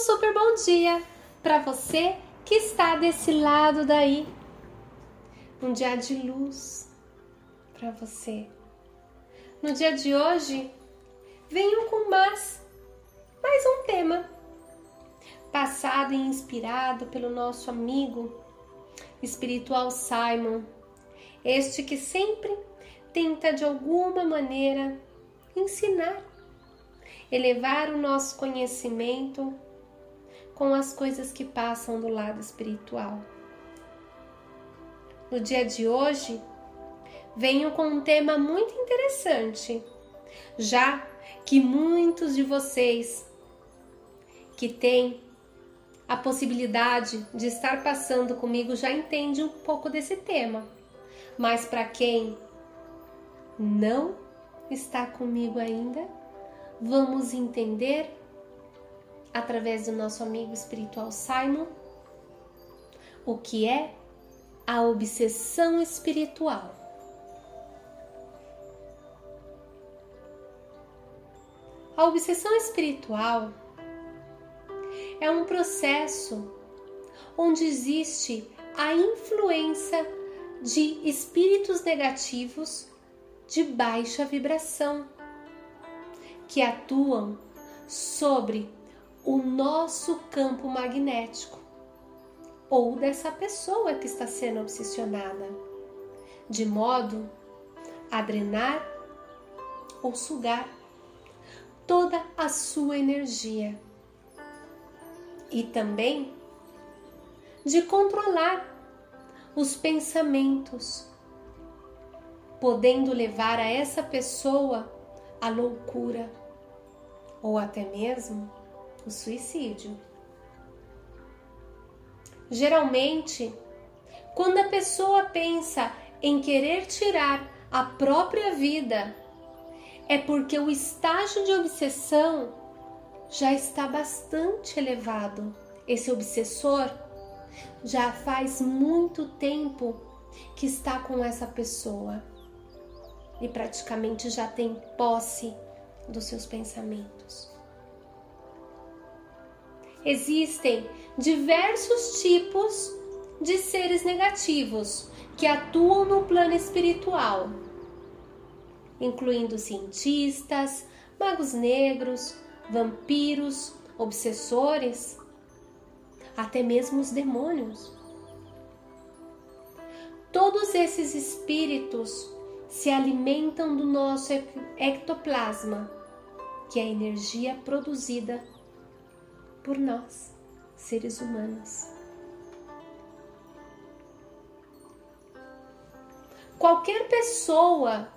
super bom dia para você que está desse lado daí. Um dia de luz para você. No dia de hoje, venho com mais, mais um tema, passado e inspirado pelo nosso amigo espiritual Simon, este que sempre tenta de alguma maneira ensinar, elevar o nosso conhecimento com as coisas que passam do lado espiritual. No dia de hoje, venho com um tema muito interessante, já que muitos de vocês que têm a possibilidade de estar passando comigo já entendem um pouco desse tema. Mas para quem não está comigo ainda, vamos entender através do nosso amigo espiritual Simon o que é a obsessão espiritual. A obsessão espiritual é um processo onde existe a influência de espíritos negativos de baixa vibração que atuam sobre o nosso campo magnético ou dessa pessoa que está sendo obsessionada, de modo a drenar ou sugar toda a sua energia e também de controlar os pensamentos, podendo levar a essa pessoa à loucura ou até mesmo o suicídio. Geralmente, quando a pessoa pensa em querer tirar a própria vida, é porque o estágio de obsessão já está bastante elevado. Esse obsessor já faz muito tempo que está com essa pessoa e praticamente já tem posse dos seus pensamentos. Existem diversos tipos de seres negativos que atuam no plano espiritual, incluindo cientistas, magos negros, vampiros, obsessores, até mesmo os demônios. Todos esses espíritos se alimentam do nosso ectoplasma, que é a energia produzida por nós, seres humanos. Qualquer pessoa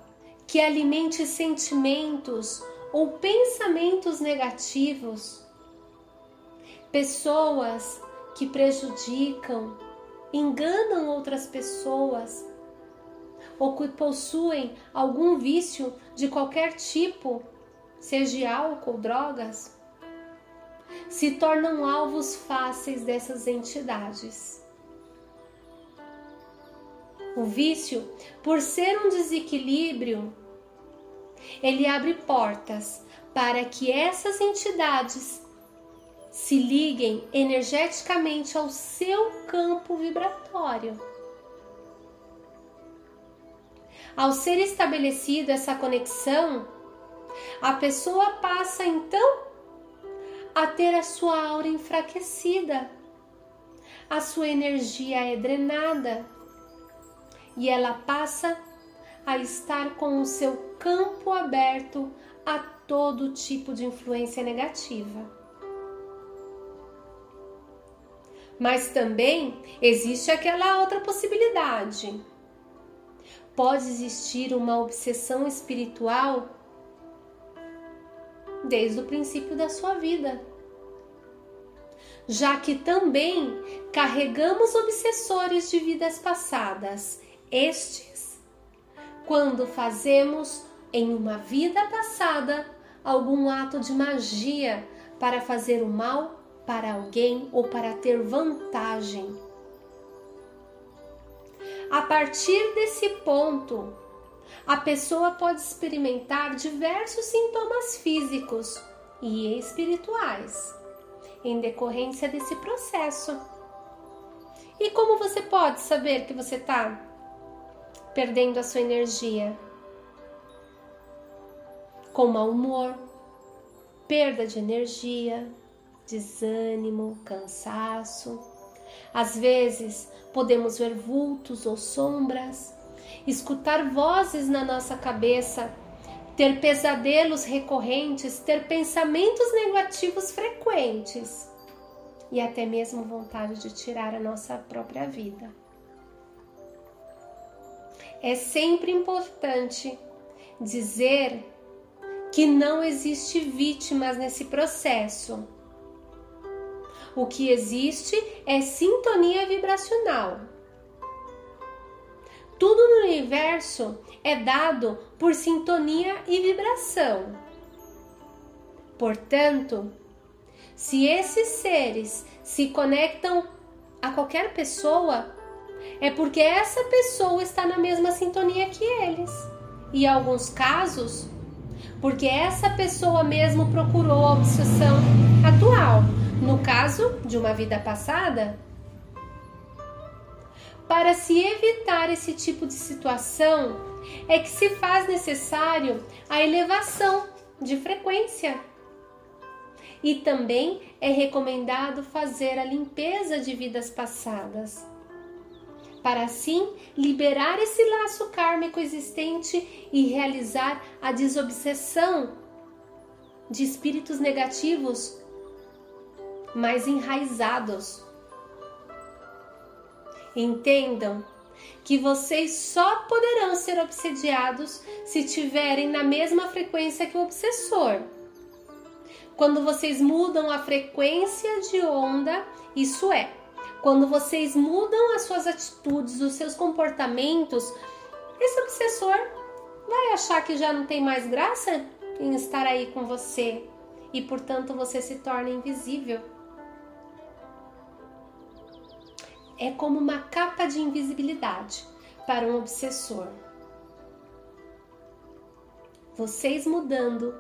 que alimente sentimentos ou pensamentos negativos, pessoas que prejudicam, enganam outras pessoas ou que possuem algum vício de qualquer tipo, seja álcool, drogas, se tornam alvos fáceis dessas entidades. O vício, por ser um desequilíbrio, ele abre portas para que essas entidades se liguem energeticamente ao seu campo vibratório. Ao ser estabelecida essa conexão, a pessoa passa então a ter a sua aura enfraquecida, a sua energia é drenada e ela passa a estar com o seu campo aberto a todo tipo de influência negativa. Mas também existe aquela outra possibilidade. Pode existir uma obsessão espiritual desde o princípio da sua vida. Já que também carregamos obsessores de vidas passadas, estes, quando fazemos em uma vida passada algum ato de magia para fazer o mal para alguém ou para ter vantagem. A partir desse ponto, a pessoa pode experimentar diversos sintomas físicos e espirituais em decorrência desse processo. E como você pode saber que você está perdendo a sua energia? Com mau humor, perda de energia, desânimo, cansaço. Às vezes podemos ver vultos ou sombras, escutar vozes na nossa cabeça, ter pesadelos recorrentes, ter pensamentos negativos frequentes e até mesmo vontade de tirar a nossa própria vida. É sempre importante dizer que não existe vítimas nesse processo. O que existe é sintonia vibracional. Tudo no universo é dado por sintonia e vibração. Portanto, se esses seres se conectam a qualquer pessoa, é porque essa pessoa está na mesma sintonia que eles. E em alguns casos, porque essa pessoa mesmo procurou a obsessão atual, no caso de uma vida passada. Para se evitar esse tipo de situação, é que se faz necessário a elevação de frequência. E também é recomendado fazer a limpeza de vidas passadas para assim liberar esse laço kármico existente e realizar a desobsessão de espíritos negativos mais enraizados. Entendam que vocês só poderão ser obsediados se tiverem na mesma frequência que o obsessor. Quando vocês mudam a frequência de onda, isso é, quando vocês mudam as suas atitudes, os seus comportamentos, esse obsessor vai achar que já não tem mais graça em estar aí com você e, portanto, você se torna invisível. É como uma capa de invisibilidade para um obsessor. Vocês mudando,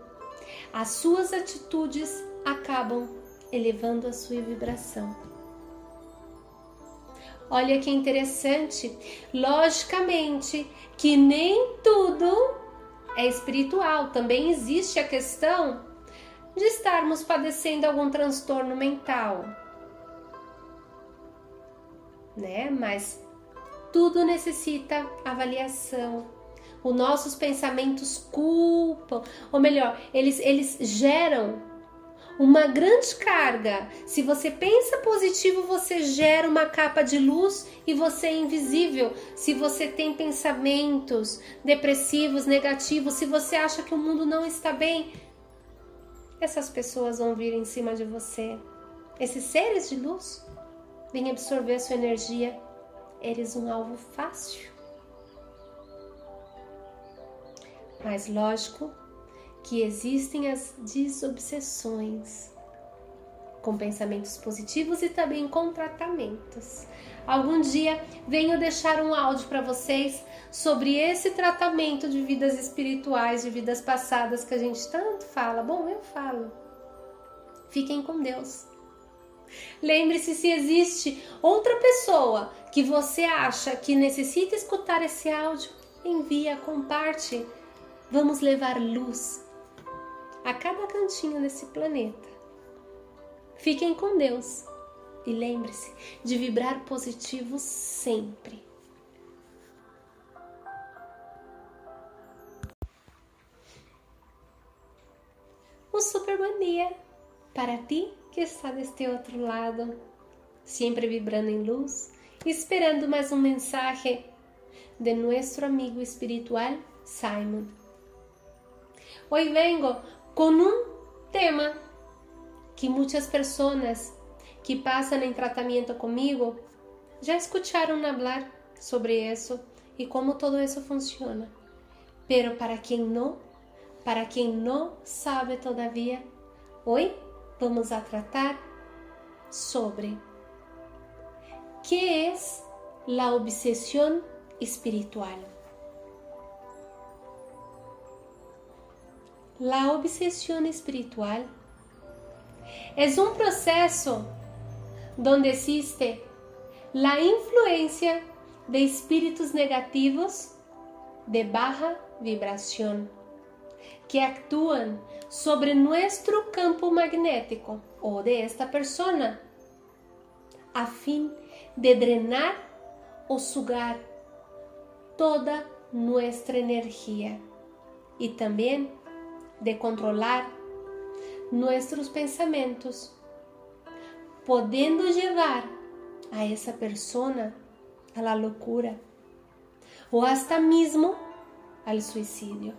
as suas atitudes acabam elevando a sua vibração. Olha que interessante. Logicamente que nem tudo é espiritual. Também existe a questão de estarmos padecendo algum transtorno mental. Né? Mas tudo necessita avaliação. Os nossos pensamentos culpam, ou melhor, eles, eles geram uma grande carga. Se você pensa positivo, você gera uma capa de luz e você é invisível. Se você tem pensamentos depressivos, negativos, se você acha que o mundo não está bem, essas pessoas vão vir em cima de você. Esses seres de luz vêm absorver sua energia. Eres um alvo fácil. Mas lógico que existem as desobsessões, com pensamentos positivos e também com tratamentos. Algum dia venho deixar um áudio para vocês sobre esse tratamento de vidas espirituais, de vidas passadas que a gente tanto fala. Bom, eu falo. Fiquem com Deus. Lembre-se se existe outra pessoa que você acha que necessita escutar esse áudio, envia, comparte. Vamos levar luz a cada cantinho desse planeta. Fiquem com Deus e lembre-se de vibrar positivo sempre. Um super bom dia para ti que está deste outro lado, sempre vibrando em luz, esperando mais um mensagem de nosso amigo espiritual Simon. Hoy vengo con un tema que muchas personas que pasan en tratamiento conmigo já escucharon hablar sobre eso y cómo todo eso funciona. Pero para quien no, para quien no sabe todavía, hoy vamos a tratar sobre qué es la obsesión espiritual. La obsesión espiritual Es un proceso donde existe la influencia de espíritus negativos de baja vibración que actúan sobre nuestro campo magnético o de esta persona a fin de drenar o sugar toda nuestra energía y también de controlar nuestros pensamientos, podendo llevar a esa persona a la locura o hasta mismo al suicidio.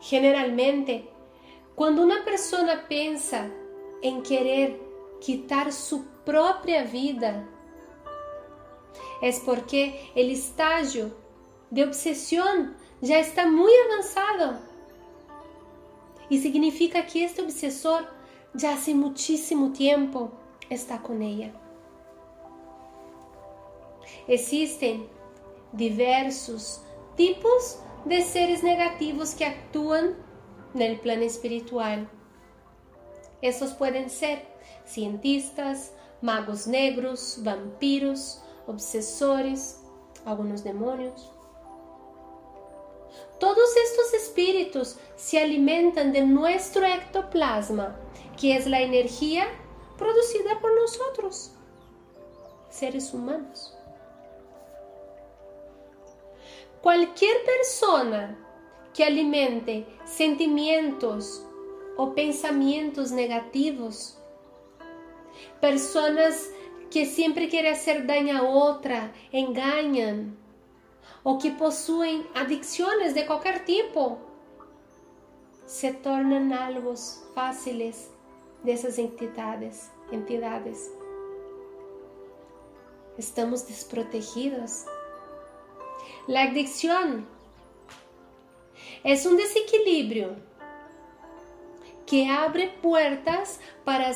Generalmente, cuando una persona piensa en querer quitar su propia vida, es porque el estágio de obsesión ya está muy avanzado. Y significa que este obsesor ya hace muchísimo tiempo está con ella. Existen diversos tipos de seres negativos que actúan en el plano espiritual. Estos pueden ser cientistas, magos negros, vampiros, obsesores, algunos demonios. Todos estos espíritus se alimentan de nuestro ectoplasma, que es la energía producida por nosotros, seres humanos. Cualquier persona que alimente sentimientos o pensamientos negativos, personas que siempre quieren hacer daño a otra, engañan, o que possuem adicciones de qualquer tipo, se tornam alvos fáceis dessas entidades, entidades. Estamos desprotegidos. La adicción es un desequilibrio que abre puertas para,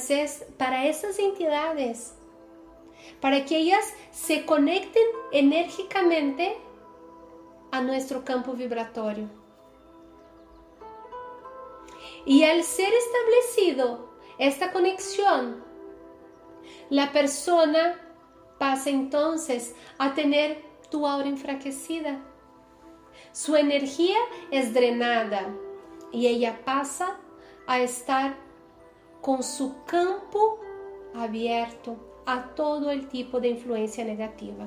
para esas entidades, para que ellas se conecten enérgicamente a nuestro campo vibratorio. Y al ser establecido esta conexión, la persona pasa entonces a tener tu aura enfraquecida. Su energía es drenada y ella pasa a estar con su campo abierto a todo el tipo de influencia negativa.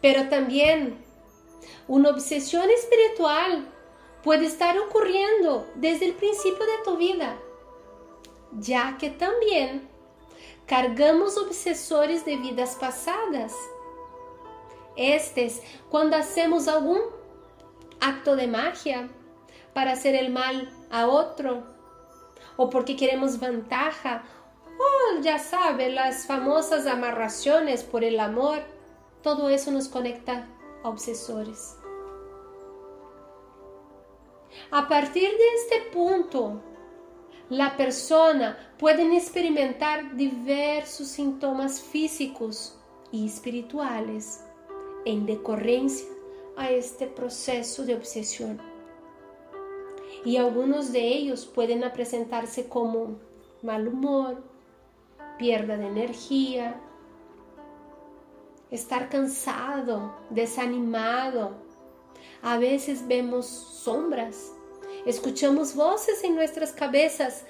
Pero también una obsesión espiritual puede estar ocurriendo desde el principio de tu vida, ya que también cargamos obsesores de vidas pasadas. Estes, cuando hacemos algún acto de magia para hacer el mal a otro, o porque queremos ventaja, o ya sabe, las famosas amarraciones por el amor todo eso nos conecta a obsesores. A partir de este punto, la persona puede experimentar diversos sintomas físicos y espirituales en decorrencia a este proceso de obsesión. Y algunos de ellos pueden presentarse como mal humor, pierda de energía, estar cansado, desanimado. A veces vemos sombras, escuchamos voces en nuestras cabezas,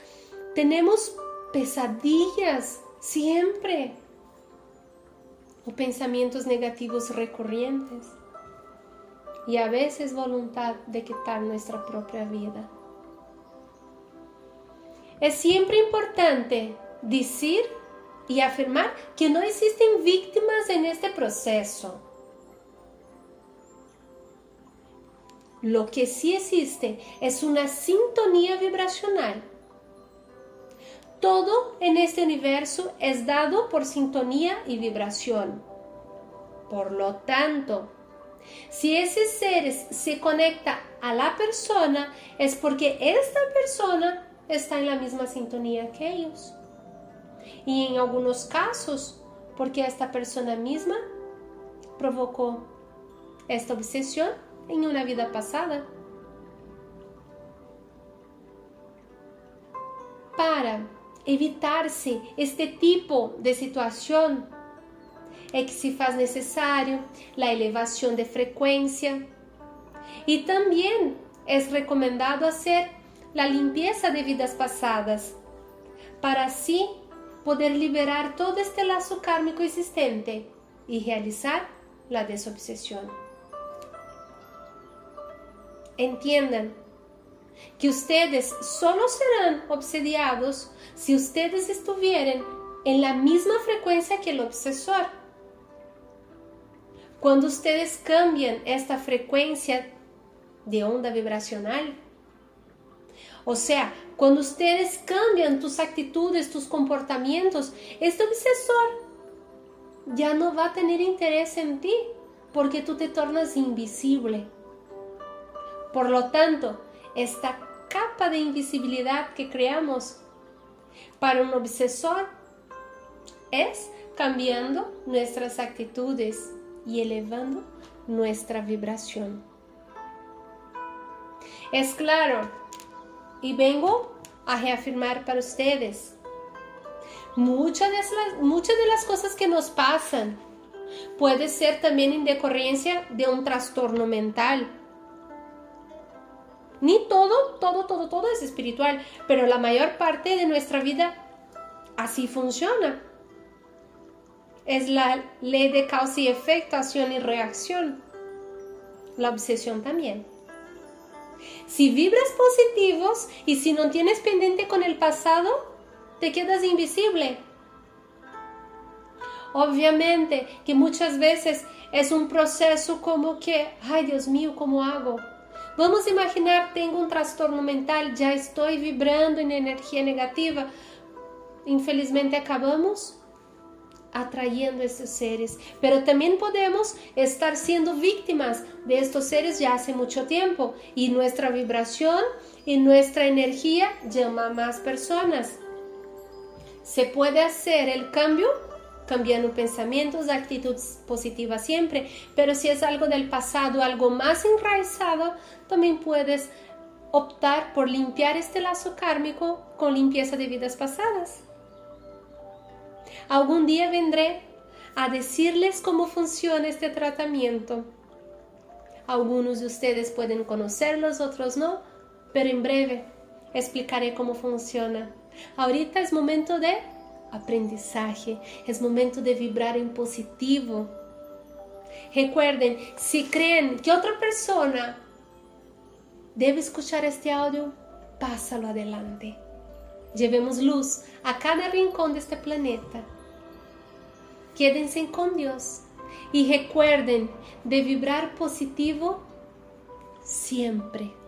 tenemos pesadillas siempre o pensamientos negativos recurrentes y a veces voluntad de quitar nuestra propia vida. Es siempre importante decir y afirmar que no existen víctimas en este proceso. Lo que sí existe es una sintonía vibracional. Todo en este universo es dado por sintonía y vibración. Por lo tanto, si ese ser se conecta a la persona, es porque esta persona está en la misma sintonía que ellos y en algunos casos porque esta persona misma provocó esta obsesión en una vida pasada. para evitar-se este tipo de situação, é que se faz necessário a elevação de frequência e também é recomendado fazer a limpeza de vidas passadas, para assim poder liberar todo este laço kármico existente e realizar a desobsessão. Entendam que ustedes solo serán obsediados si ustedes estuvieran en la misma frecuencia que el obsesor. Cuando ustedes cambian esta frecuencia de onda vibracional, o sea, cuando ustedes cambian tus actitudes, tus comportamientos, este obsesor ya no va a tener interés en ti porque tú te tornas invisible. Por lo tanto, esta capa de invisibilidad que creamos para un obsesor es cambiando nuestras actitudes y elevando nuestra vibración. Es claro, y vengo a reafirmar para ustedes, muchas de las, muchas de las cosas que nos pasan puede ser también en decorrencia de un trastorno mental ni todo, todo, todo, todo es espiritual, pero la mayor parte de nuestra vida así funciona. Es la ley de causa y efecto, acción y reacción. La obsesión también. Si vibras positivos y si no tienes pendiente con el pasado, te quedas invisible. Obviamente que muchas veces es un proceso como que, ay Dios mío, ¿cómo hago? Vamos imaginar, tenho um transtorno mental, já estou vibrando em energia negativa. Infelizmente acabamos atrayendo esses seres, pero também podemos estar sendo vítimas de estos seres já há muito tempo e nossa vibração e nossa energia chama mais pessoas. Se pode fazer o cambio cambiando pensamientos, actitudes positivas siempre, pero si es algo del pasado, algo más enraizado, también puedes optar por limpiar este lazo kármico con limpieza de vidas pasadas. Algún día vendré a decirles cómo funciona este tratamiento. Algunos de ustedes pueden conocerlos, otros no, pero en breve explicaré cómo funciona. Ahorita es momento de aprendizaje, es momento de vibrar en positivo. Recuerden, si creen que otra persona debe escuchar este audio, pásalo adelante. Llevemos luz a cada rincón de este planeta. Quédense con Dios y recuerden de vibrar positivo siempre.